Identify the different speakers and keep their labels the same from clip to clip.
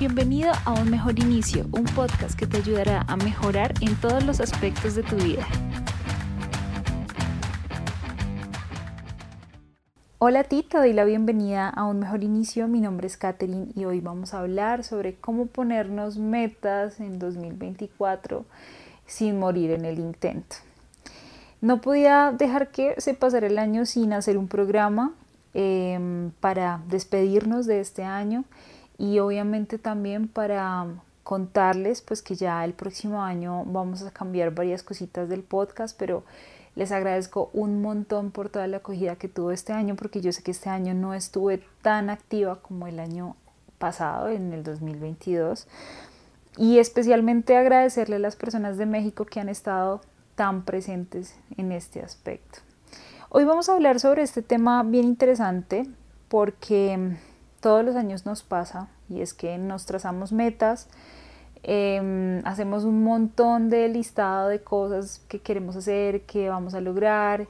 Speaker 1: Bienvenido a Un Mejor Inicio, un podcast que te ayudará a mejorar en todos los aspectos de tu vida. Hola a ti, te doy la bienvenida a Un Mejor Inicio. Mi nombre es Katherine y hoy vamos a hablar sobre cómo ponernos metas en 2024 sin morir en el intento. No podía dejar que se pasara el año sin hacer un programa em, para despedirnos de este año y obviamente también para contarles pues que ya el próximo año vamos a cambiar varias cositas del podcast, pero les agradezco un montón por toda la acogida que tuvo este año porque yo sé que este año no estuve tan activa como el año pasado, en el 2022. Y especialmente agradecerle a las personas de México que han estado tan presentes en este aspecto. Hoy vamos a hablar sobre este tema bien interesante porque todos los años nos pasa y es que nos trazamos metas, em, hacemos un montón de listado de cosas que queremos hacer, que vamos a lograr,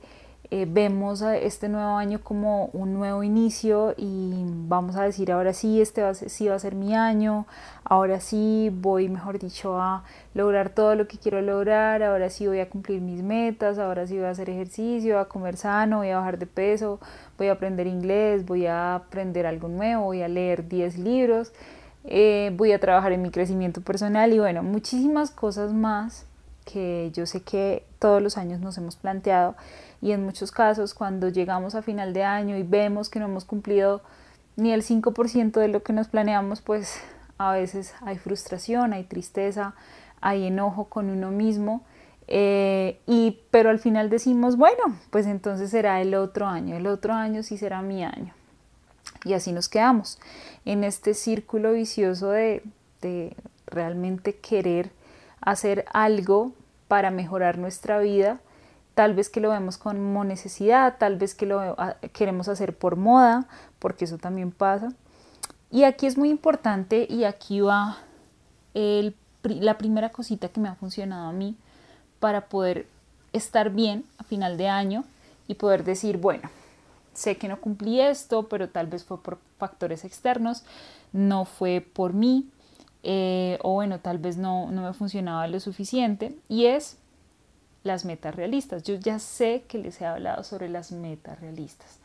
Speaker 1: eh, vemos este nuevo año como un nuevo inicio y vamos a decir ahora sí, este va a ser, sí va a ser mi año, ahora sí voy, mejor dicho, a lograr todo lo que quiero lograr, ahora sí voy a cumplir mis metas, ahora sí voy a hacer ejercicio, a comer sano, voy a bajar de peso, voy a aprender inglés, voy a aprender algo nuevo, voy a leer 10 libros, eh, voy a trabajar en mi crecimiento personal y bueno, muchísimas cosas más que yo sé que todos los años nos hemos planteado y en muchos casos cuando llegamos a final de año y vemos que no hemos cumplido ni el 5% de lo que nos planeamos, pues a veces hay frustración, hay tristeza, hay enojo con uno mismo, eh, y, pero al final decimos, bueno, pues entonces será el otro año, el otro año sí será mi año. Y así nos quedamos en este círculo vicioso de, de realmente querer hacer algo para mejorar nuestra vida tal vez que lo vemos como necesidad, tal vez que lo ah, queremos hacer por moda, porque eso también pasa. Y aquí es muy importante y aquí va la primera cosita que me ha funcionado a mí para poder estar bien a final de año y poder decir, bueno, sé que no cumplí esto, pero tal vez fue por factores externos, no fue por mí, eh, o bueno, tal vez no, no me funcionaba lo suficiente, y es las metas realistas. Yo ya sé que les he hablado sobre las metas realistas.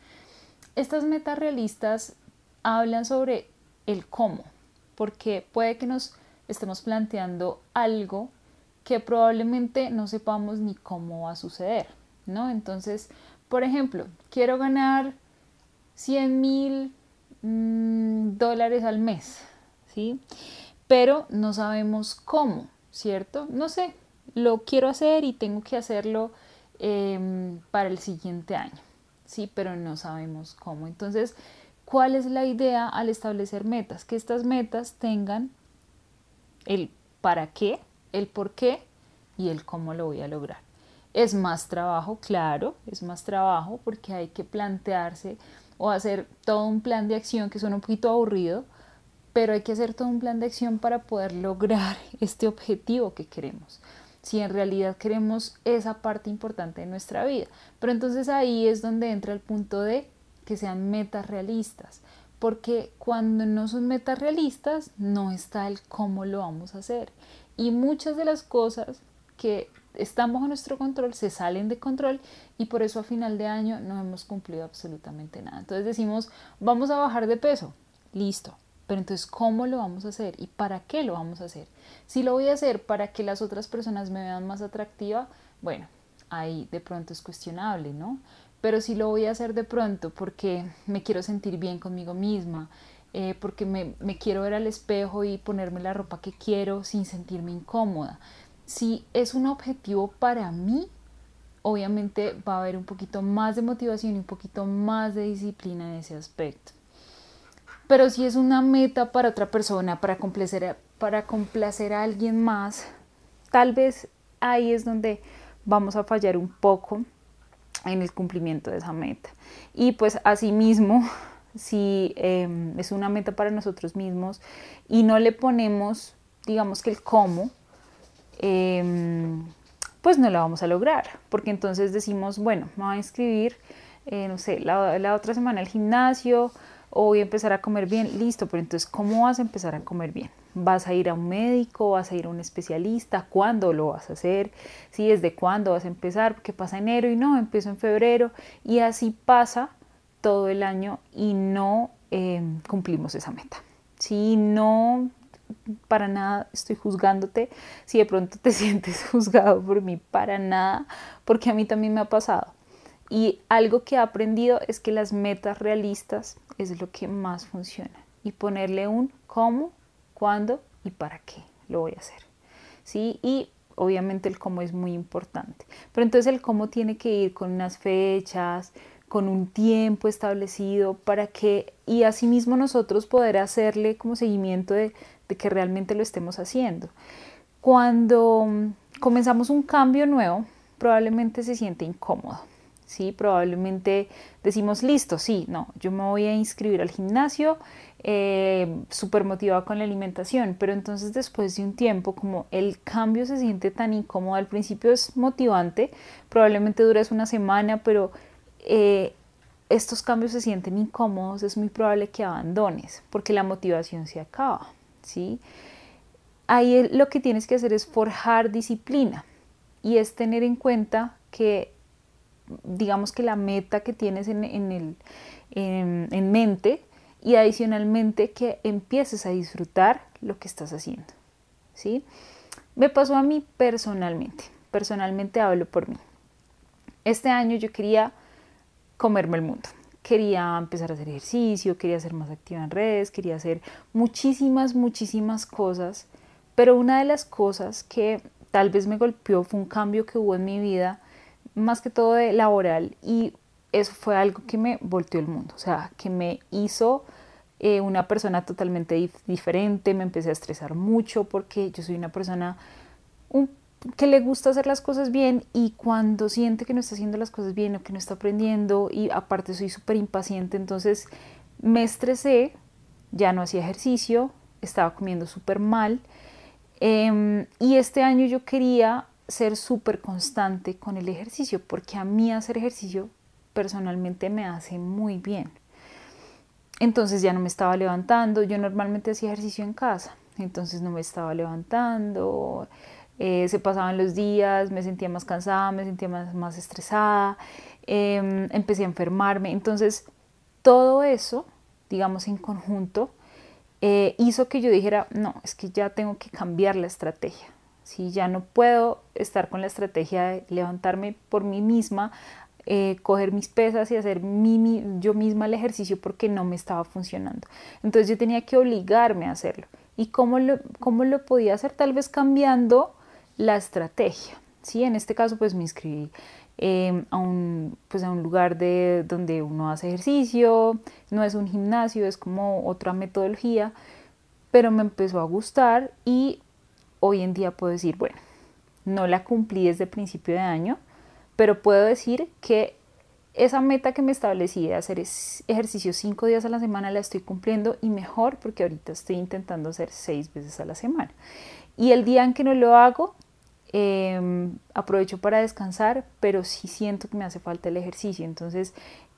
Speaker 1: Estas metas realistas hablan sobre el cómo, porque puede que nos estemos planteando algo que probablemente no sepamos ni cómo va a suceder, ¿no? Entonces, por ejemplo, quiero ganar 100 mil mm, dólares al mes, ¿sí? Pero no sabemos cómo, ¿cierto? No sé, lo quiero hacer y tengo que hacerlo em, para el siguiente año, ¿sí? Pero no sabemos cómo. Entonces, ¿cuál es la idea al establecer metas? Que estas metas tengan el para qué, el por qué y el cómo lo voy a lograr. Es más trabajo, claro, es más trabajo porque hay que plantearse o hacer todo un plan de acción que suena un poquito aburrido, pero hay que hacer todo un plan de acción para poder lograr este objetivo que queremos si en realidad queremos esa parte importante de nuestra vida. Pero entonces ahí es donde entra el punto de que sean metas realistas, porque cuando no son metas realistas no está el cómo lo vamos a hacer. Y muchas de las cosas que están bajo nuestro control se salen de control y por eso a final de año no hemos cumplido absolutamente nada. Entonces decimos, vamos a bajar de peso, listo, pero entonces, ¿cómo lo vamos a hacer y para qué lo vamos a hacer? Si lo voy a hacer para que las otras personas me vean más atractiva, bueno, ahí de pronto es cuestionable, ¿no? Pero si lo voy a hacer de pronto porque me quiero sentir bien conmigo misma, eh, porque me, me quiero ver al espejo y ponerme la ropa que quiero sin sentirme incómoda. Si es un objetivo para mí, obviamente va a haber un poquito más de motivación y un poquito más de disciplina en ese aspecto. Pero si es una meta para otra persona, para complacer a, para complacer a alguien más, tal vez ahí es donde vamos a fallar un poco en el cumplimiento de esa meta. Y pues asimismo, si em, es una meta para nosotros mismos y no le ponemos, digamos que el cómo, em, pues no la vamos a lograr, porque entonces decimos, bueno, me voy a inscribir, eh, no sé, la, la otra semana al gimnasio, voy a empezar a comer bien, listo, pero entonces, ¿cómo vas a empezar a comer bien? ¿Vas a ir a un médico? ¿Vas a ir a un especialista? ¿Cuándo lo vas a hacer? ¿Sí? ¿Desde cuándo vas a empezar? ¿Qué pasa enero y no, empiezo en febrero y así pasa todo el año y no eh, cumplimos esa meta. Si no, para nada estoy juzgándote, si de pronto te sientes juzgado por mí, para nada, porque a mí también me ha pasado. Y algo que he aprendido es que las metas realistas es lo que más funciona. Y ponerle un cómo, cuándo y para qué lo voy a hacer. ¿Sí? Y obviamente el cómo es muy importante. Pero entonces el cómo tiene que ir con unas fechas, con un tiempo establecido para que, y asimismo nosotros poder hacerle como seguimiento de, de que realmente lo estemos haciendo. Cuando comenzamos un cambio nuevo, probablemente se siente incómodo ¿sí? Probablemente decimos, listo, sí, no, yo me voy a inscribir al gimnasio, eh, súper motivado con la alimentación, pero entonces después de un tiempo, como el cambio se siente tan incómodo, al principio es motivante, probablemente dures una semana, pero eh, estos cambios se sienten incómodos, es muy probable que abandones, porque la motivación se acaba, ¿sí? Ahí lo que tienes que hacer es forjar disciplina y es tener en cuenta que digamos que la meta que tienes en, el, en, mente y adicionalmente que empieces a disfrutar lo que estás haciendo. ¿sí? Me pasó a mí personalmente, personalmente hablo por mí. Este año yo quería comerme el mundo. Quería empezar a hacer ejercicio, quería ser más activa en redes, quería hacer muchísimas, muchísimas cosas. Pero una de las cosas que tal vez me golpeó fue un cambio que hubo en mi vida más que todo de laboral y eso fue algo que me volteó el mundo, o sea, que me hizo eh, una persona totalmente diferente, me empecé a estresar mucho porque yo soy una persona que le gusta hacer las cosas bien y cuando siente que no está haciendo las cosas bien o que no está aprendiendo y aparte soy súper impaciente, entonces me estresé, ya no hacía ejercicio, estaba comiendo súper mal em, y este año yo quería ser súper constante con el ejercicio, porque a mí hacer ejercicio personalmente me hace muy bien. Entonces ya no me estaba levantando, yo normalmente hacía ejercicio en casa, entonces no me estaba levantando, eh, se pasaban los días, me sentía más cansada, me sentía más, más estresada, em, empecé a enfermarme, entonces todo eso, digamos en conjunto, eh, hizo que yo dijera, no, es que ya tengo que cambiar la estrategia, si ya no puedo estar con la estrategia de levantarme por mí misma, eh, coger mis pesas y hacer yo misma el ejercicio porque no me estaba funcionando. Entonces yo tenía que obligarme a hacerlo. ¿Y cómo lo, cómo lo podía hacer? Tal vez cambiando la estrategia. ¿sí? En este caso pues me inscribí em, a, un, pues a un lugar de, donde uno hace ejercicio, no es un gimnasio, es como otra metodología, pero me empezó a gustar y hoy en día puedo decir, bueno, no la cumplí desde principio de año, pero puedo decir que esa meta que me establecí de hacer ejercicio cinco días a la semana la estoy cumpliendo y mejor porque ahorita estoy intentando hacer seis veces a la semana. Y el día en que no lo hago, em, aprovecho para descansar, pero sí siento que me hace falta el ejercicio. Entonces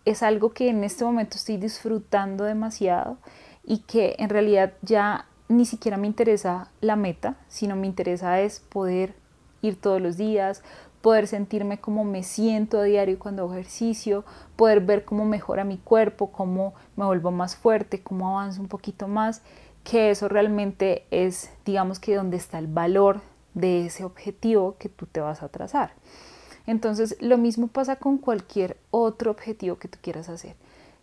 Speaker 1: es algo que en este momento estoy disfrutando demasiado y que en realidad ya ni siquiera me interesa la meta, sino me interesa es poder ir todos los días, poder sentirme como me siento a diario cuando hago ejercicio, poder ver cómo mejora mi cuerpo, cómo me vuelvo más fuerte, cómo avanzo un poquito más, que eso realmente es, digamos que donde está el valor de ese objetivo que tú te vas a trazar. Entonces, lo mismo pasa con cualquier otro objetivo que tú quieras hacer.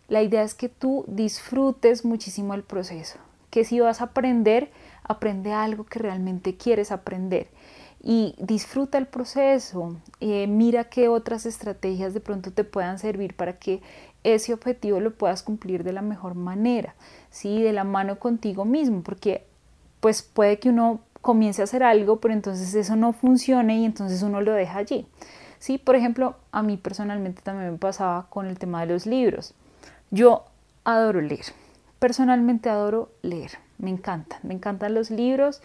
Speaker 1: La idea es que tú disfrutes muchísimo el proceso, que si vas a aprender, aprende algo que realmente quieres aprender y disfruta el proceso, eh, mira qué otras estrategias de pronto te puedan servir para que ese objetivo lo puedas cumplir de la mejor manera, ¿sí? de la mano contigo mismo, porque pues puede que uno comience a hacer algo, pero entonces eso no funcione y entonces uno lo deja allí. ¿sí? Por ejemplo, a mí personalmente también me pasaba con el tema de los libros. Yo adoro leer, personalmente adoro leer, me encantan, me encantan los libros.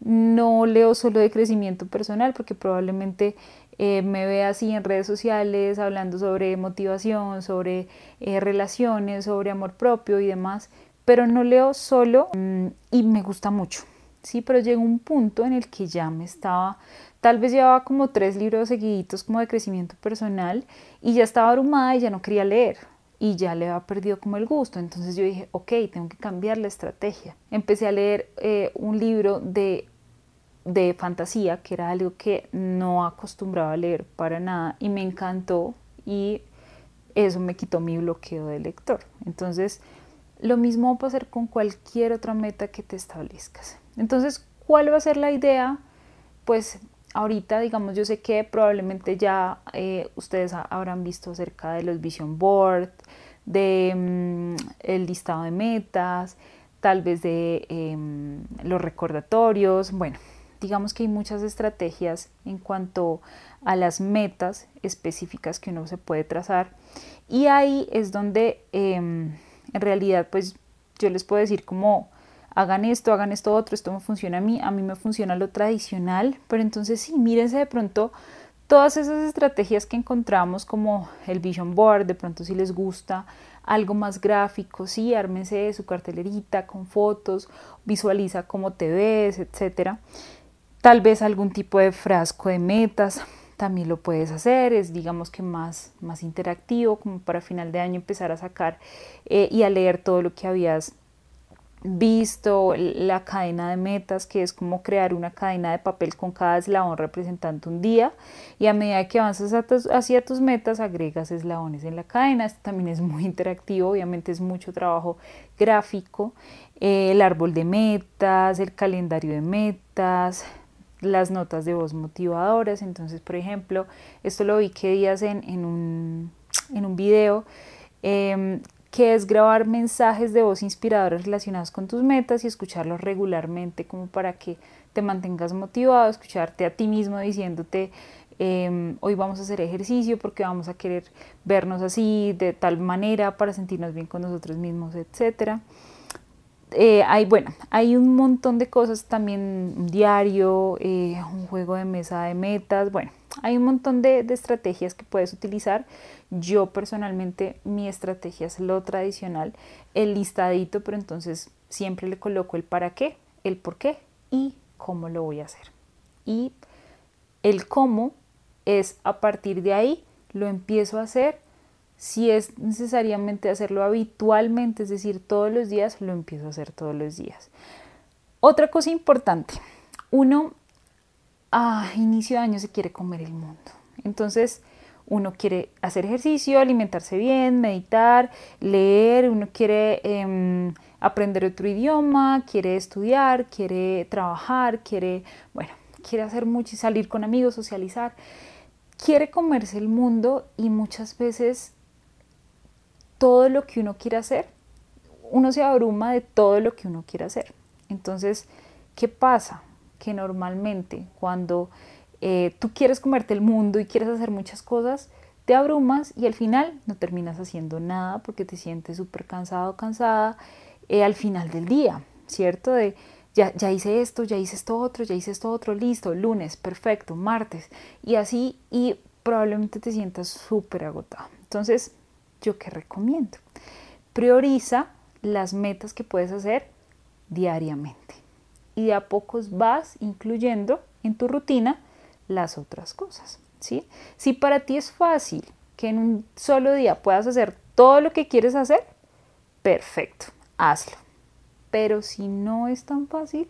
Speaker 1: No leo solo de crecimiento personal porque probablemente eh, me ve así en redes sociales hablando sobre motivación, sobre eh, relaciones, sobre amor propio y demás, pero no leo solo mm, y me gusta mucho. Sí, pero llegó un punto en el que ya me estaba, tal vez llevaba como tres libros seguiditos como de crecimiento personal y ya estaba abrumada y ya no quería leer y ya le había perdido como el gusto. Entonces yo dije, ok, tengo que cambiar la estrategia. Empecé a leer eh, un libro de de fantasía, que era algo que no acostumbraba a leer para nada y me encantó y eso me quitó mi bloqueo de lector. Entonces, lo mismo va a pasar con cualquier otra meta que te establezcas. Entonces, ¿cuál va a ser la idea? Pues ahorita, digamos, yo sé que probablemente ya eh, ustedes habrán visto acerca de los vision board, de mm, el listado de metas, tal vez de em, los recordatorios, bueno, digamos que hay muchas estrategias en cuanto a las metas específicas que uno se puede trazar. Y ahí es donde em, en realidad pues yo les puedo decir como hagan esto, hagan esto otro, esto me funciona a mí, a mí me funciona lo tradicional, pero entonces sí, mírense de pronto todas esas estrategias que encontramos como el vision board, de pronto si les gusta algo más gráfico, sí, ármense su cartelerita con fotos, visualiza cómo te ves, etcétera. Tal vez algún tipo de frasco de metas, también lo puedes hacer, es digamos que más, más interactivo, como para final de año empezar a sacar eh, y a leer todo lo que habías visto, la cadena de metas, que es como crear una cadena de papel con cada eslabón representando un día, y a medida que avanzas hacia tus metas, agregas eslabones en la cadena, esto también es muy interactivo, obviamente es mucho trabajo gráfico, eh, el árbol de metas, el calendario de metas, las notas de voz motivadoras. Entonces, por ejemplo, esto lo vi que días en, en, un, en un video, em, que es grabar mensajes de voz inspiradores relacionados con tus metas y escucharlos regularmente como para que te mantengas motivado, escucharte a ti mismo diciéndote, em, hoy vamos a hacer ejercicio porque vamos a querer vernos así, de tal manera, para sentirnos bien con nosotros mismos, etcétera. Eh, hay, bueno, hay un montón de cosas también, un diario, eh, un juego de mesa de metas, bueno, hay un montón de, estrategias que puedes utilizar. Yo personalmente mi estrategia es lo tradicional, el listadito, pero entonces siempre le coloco el para qué, el por qué y cómo lo voy a hacer. Y el cómo es a partir de ahí lo empiezo a hacer si es necesariamente hacerlo habitualmente, es decir, todos los días, lo empiezo a hacer todos los días. Otra cosa importante, uno a inicio de año se quiere comer el mundo. Entonces, uno quiere hacer ejercicio, alimentarse bien, meditar, leer, uno quiere em, aprender otro idioma, quiere estudiar, quiere trabajar, quiere, bueno, quiere hacer mucho y salir con amigos, socializar. Quiere comerse el mundo y muchas veces todo lo que uno quiere hacer, uno se abruma de todo lo que uno quiere hacer. Entonces, ¿qué pasa? Que normalmente cuando eh, tú quieres comerte el mundo y quieres hacer muchas cosas, te abrumas y al final no terminas haciendo nada porque te sientes súper cansado, cansada eh, al final del día, ¿cierto? De ya, ya hice esto, ya hice esto otro, ya hice esto otro, listo, lunes, perfecto, martes y así y probablemente te sientas súper agotado. Entonces, ¿yo qué recomiendo? Prioriza las metas que puedes hacer diariamente y de a pocos vas incluyendo en tu rutina las otras cosas. ¿sí? Si para ti es fácil que en un solo día puedas hacer todo lo que quieres hacer, perfecto, hazlo. Pero si no es tan fácil,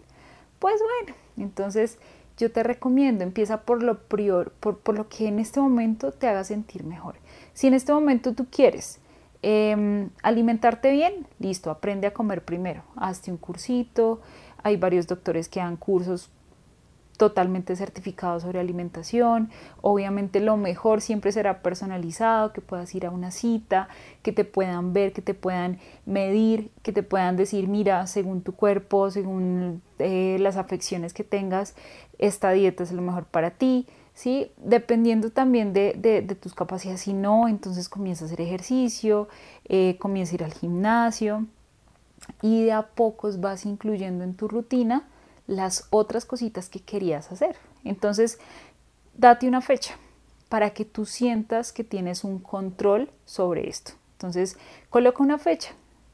Speaker 1: pues bueno, entonces yo te recomiendo, empieza por lo, prior, por, por lo que en este momento te haga sentir mejor. Si en este momento tú quieres em, alimentarte bien, listo, aprende a comer primero. Hazte un cursito. Hay varios doctores que dan cursos totalmente certificados sobre alimentación. Obviamente lo mejor siempre será personalizado, que puedas ir a una cita, que te puedan ver, que te puedan medir, que te puedan decir, mira, según tu cuerpo, según eh, las afecciones que tengas, esta dieta es lo mejor para ti. ¿sí? Dependiendo también de, tus capacidades, si no, entonces comienza a hacer ejercicio, eh, comienza a ir al gimnasio y de a pocos vas incluyendo en tu rutina las otras cositas que querías hacer. Entonces, date una fecha. para que tú sientas que tienes un control sobre esto. Entonces, coloca una fecha.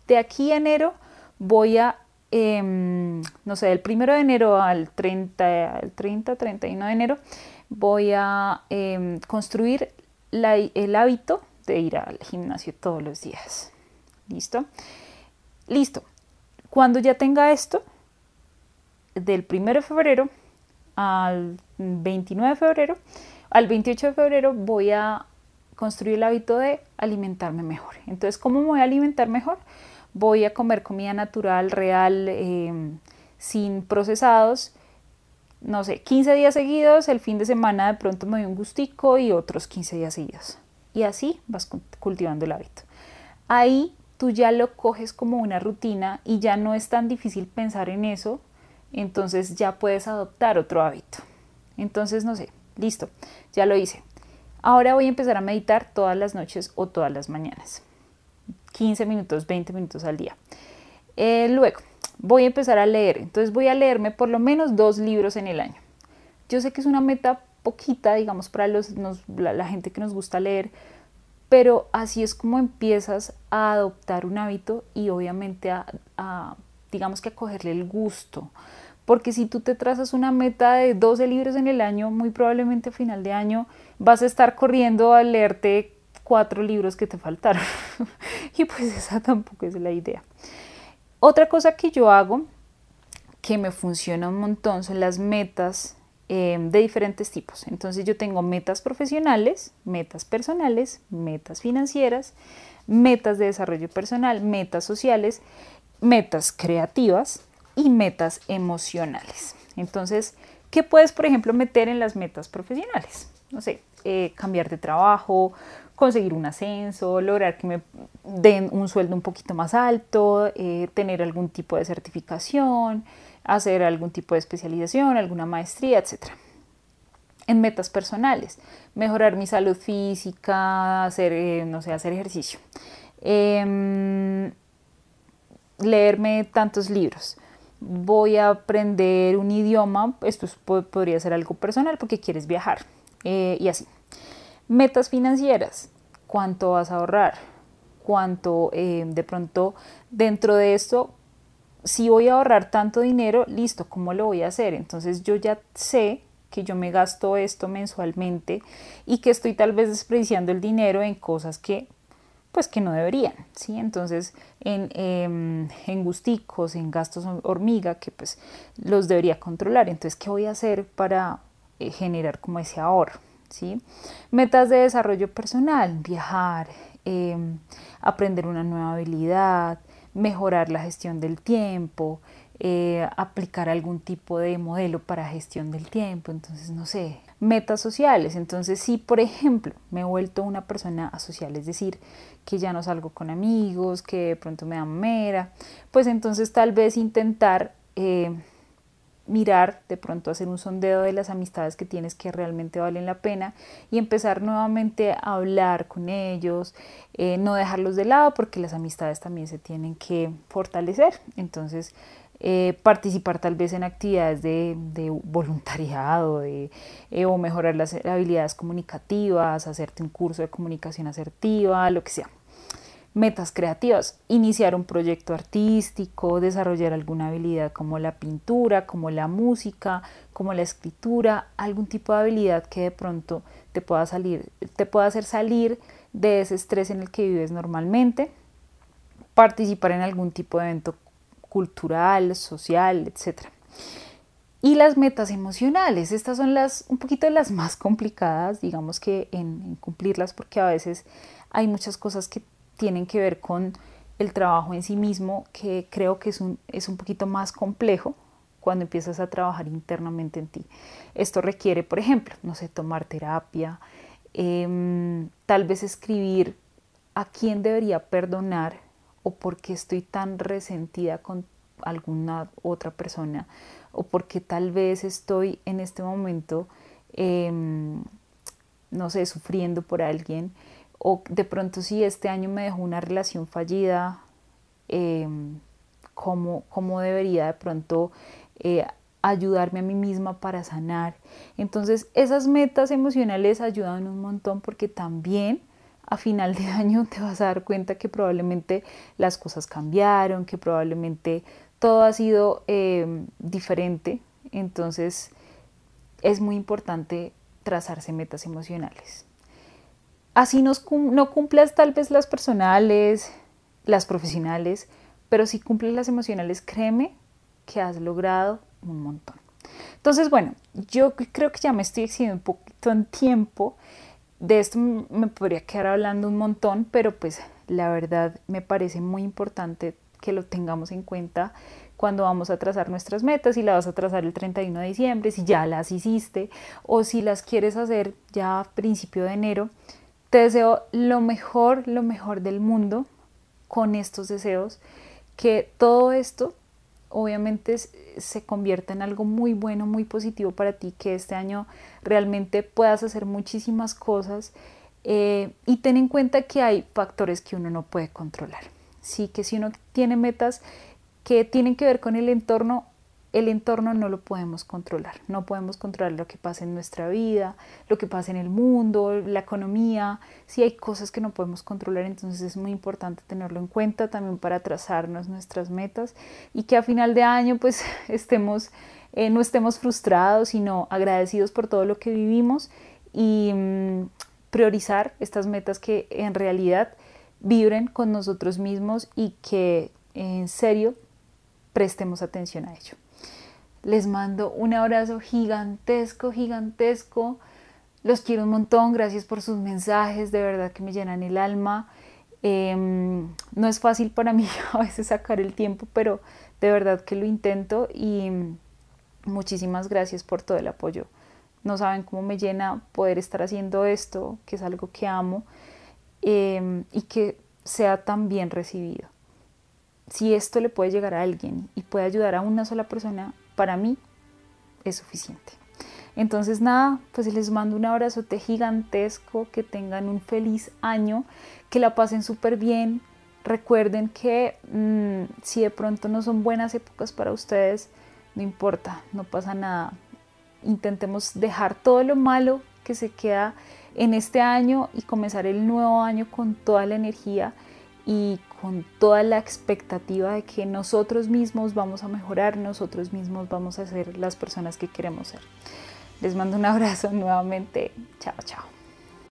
Speaker 1: De aquí a enero voy a, em, no sé, del primero de enero al 30, al 30, 31 de enero, voy a em, construir el hábito de ir al gimnasio todos los días. ¿Listo? Listo. Cuando ya tenga esto, del 1 de febrero al 29 de febrero, al 28 de febrero voy a construir el hábito de alimentarme mejor. Entonces, ¿cómo me voy a alimentar mejor? Voy a comer comida natural, real, em, sin procesados. No sé, 15 días seguidos, el fin de semana de pronto me doy un gustico y otros 15 días seguidos. Y así vas cultivando el hábito. Ahí tú ya lo coges como una rutina y ya no es tan difícil pensar en eso, entonces ya puedes adoptar otro hábito. Entonces, no sé, listo, ya lo hice. Ahora voy a empezar a meditar todas las noches o todas las mañanas. 15 minutos, 20 minutos al día. Eh, luego, voy a empezar a leer. Entonces voy a leerme por lo menos dos libros en el año. Yo sé que es una meta poquita, digamos, para los, la, gente que nos gusta leer, pero así es como empiezas a adoptar un hábito y obviamente a, a digamos que cogerle el gusto. Porque si tú te trazas una meta de 12 libros en el año, muy probablemente a final de año vas a estar corriendo a leerte cuatro libros que te faltaron. y pues esa tampoco es la idea. Otra cosa que yo hago que me funciona un montón son las metas em, de diferentes tipos. Entonces yo tengo metas profesionales, metas personales, metas financieras, metas de desarrollo personal, metas sociales, metas creativas y metas emocionales. Entonces, ¿qué puedes, por ejemplo, meter en las metas profesionales? No sé, eh, cambiar de trabajo, conseguir un ascenso, lograr que me den un sueldo un poquito más alto, eh, tener algún tipo de certificación, hacer algún tipo de especialización, alguna maestría, etc. En metas personales, mejorar mi salud física, hacer, eh, no sé, hacer ejercicio, em, leerme tantos libros, voy a aprender un idioma, esto podría ser algo personal porque quieres viajar eh, y así. Metas financieras, cuánto vas a ahorrar, cuánto eh, de pronto dentro de esto, si voy a ahorrar tanto dinero, listo, ¿cómo lo voy a hacer? Entonces yo ya sé que yo me gasto esto mensualmente y que estoy tal vez desperdiciando el dinero en cosas que pues que no deberían, ¿sí? Entonces, en, em, en, gusticos, en gastos hormiga, que pues los debería controlar. Entonces, ¿qué voy a hacer para eh, generar como ese ahorro? ¿sí? Metas de desarrollo personal, viajar, em, aprender una nueva habilidad, mejorar la gestión del tiempo, eh, aplicar algún tipo de modelo para gestión del tiempo, entonces no sé, metas sociales, entonces si por ejemplo me he vuelto una persona asocial, es decir, que ya no salgo con amigos, que de pronto me da mera, pues entonces tal vez intentar eh, mirar, de pronto hacer un sondeo de las amistades que tienes que realmente valen la pena y empezar nuevamente a hablar con ellos, eh, no dejarlos de lado porque las amistades también se tienen que fortalecer. Entonces, eh, participar tal vez en actividades de, voluntariado de, eh, o mejorar las habilidades comunicativas, hacerte un curso de comunicación asertiva, lo que sea. Metas creativas, iniciar un proyecto artístico, desarrollar alguna habilidad como la pintura, como la música, como la escritura, algún tipo de habilidad que de pronto te pueda salir, te pueda hacer salir de ese estrés en el que vives normalmente, participar en algún tipo de evento cultural, social, etc. Y las metas emocionales, estas son las un poquito las más complicadas, digamos que en, cumplirlas, porque a veces hay muchas cosas que tienen que ver con el trabajo en sí mismo, que creo que es un, es un poquito más complejo cuando empiezas a trabajar internamente en ti. Esto requiere, por ejemplo, no sé, tomar terapia, em, tal vez escribir a quién debería perdonar o por qué estoy tan resentida con alguna otra persona o porque tal vez estoy en este momento, em, no sé, sufriendo por alguien o de pronto si este año me dejó una relación fallida, em, ¿cómo, debería de pronto eh, ayudarme a mí misma para sanar. Entonces esas metas emocionales ayudan un montón porque también a final de año te vas a dar cuenta que probablemente las cosas cambiaron, que probablemente todo ha sido eh, diferente. Entonces es muy importante trazarse metas emocionales. Así no cumplas tal vez las personales, las profesionales, pero si cumples las emocionales, créeme que has logrado un montón. Entonces, bueno, yo creo que ya me estoy excediendo un poquito en tiempo. De esto me podría quedar hablando un montón, pero pues la verdad me parece muy importante que lo tengamos en cuenta cuando vamos a trazar nuestras metas, si la vas a trazar el 31 de diciembre, si ya las hiciste o si las quieres hacer ya a principio de enero. Te deseo lo mejor, lo mejor del mundo con estos deseos, que todo esto obviamente se convierta en algo muy bueno, muy positivo para ti, que este año realmente puedas hacer muchísimas cosas eh, y ten en cuenta que hay factores que uno no puede controlar. Sí, que si uno tiene metas que tienen que ver con el entorno, el entorno no lo podemos controlar. No podemos controlar lo que pasa en nuestra vida, lo que pasa en el mundo, la economía. Si hay cosas que no podemos controlar, entonces es muy importante tenerlo en cuenta también para trazarnos nuestras metas y que a final de año pues estemos, eh, no estemos frustrados, sino agradecidos por todo lo que vivimos y mm, priorizar estas metas que en realidad vibren con nosotros mismos y que en serio prestemos atención a ello. Les mando un abrazo gigantesco, gigantesco. Los quiero un montón, gracias por sus mensajes, de verdad que me llenan el alma. Em, no es fácil para mí a veces sacar el tiempo, pero de verdad que lo intento y muchísimas gracias por todo el apoyo. No saben cómo me llena poder estar haciendo esto, que es algo que amo em, y que sea tan bien recibido si esto le puede llegar a alguien y puede ayudar a una sola persona, para mí es suficiente. Entonces nada, pues les mando un abrazote gigantesco, que tengan un feliz año, que la pasen súper bien. Recuerden que mm, si de pronto no son buenas épocas para ustedes, no importa, no pasa nada. Intentemos dejar todo lo malo que se queda en este año y comenzar el nuevo año con toda la energía y con toda la expectativa de que nosotros mismos vamos a mejorar, nosotros mismos vamos a ser las personas que queremos ser. Les mando un abrazo nuevamente. Chao, chao.